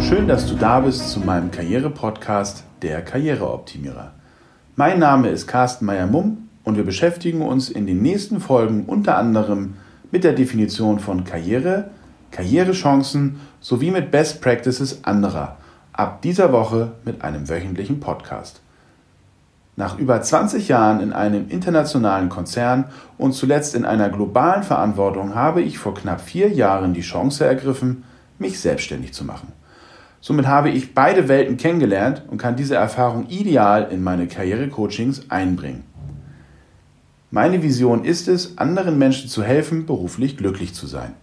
Schön, dass du da bist zu meinem Karriere-Podcast Der Karriereoptimierer. Mein Name ist Carsten Meyer-Mumm und wir beschäftigen uns in den nächsten Folgen unter anderem mit der Definition von Karriere, Karrierechancen sowie mit Best Practices anderer. Ab dieser Woche mit einem wöchentlichen Podcast. Nach über 20 Jahren in einem internationalen Konzern und zuletzt in einer globalen Verantwortung habe ich vor knapp vier Jahren die Chance ergriffen, mich selbstständig zu machen. Somit habe ich beide Welten kennengelernt und kann diese Erfahrung ideal in meine Karrierecoachings einbringen. Meine Vision ist es, anderen Menschen zu helfen, beruflich glücklich zu sein.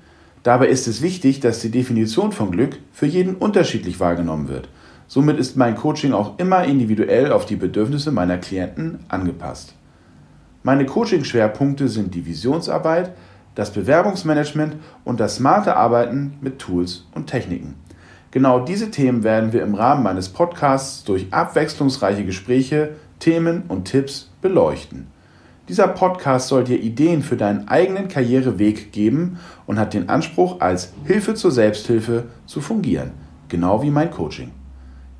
Dabei ist es wichtig, dass die Definition von Glück für jeden unterschiedlich wahrgenommen wird – Somit ist mein Coaching auch immer individuell auf die Bedürfnisse meiner Klienten angepasst. Meine Coaching-Schwerpunkte sind die Visionsarbeit, das Bewerbungsmanagement und das smarte Arbeiten mit Tools und Techniken. Genau diese Themen werden wir im Rahmen meines Podcasts durch abwechslungsreiche Gespräche, Themen und Tipps beleuchten. Dieser Podcast soll dir Ideen für deinen eigenen Karriereweg geben und hat den Anspruch, als Hilfe zur Selbsthilfe zu fungieren, genau wie mein Coaching.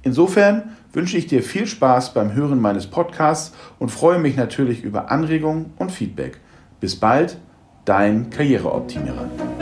Insofern wünsche ich dir viel Spaß beim Hören meines Podcasts und freue mich natürlich über Anregungen und Feedback. Bis bald, dein Karriereoptimierer.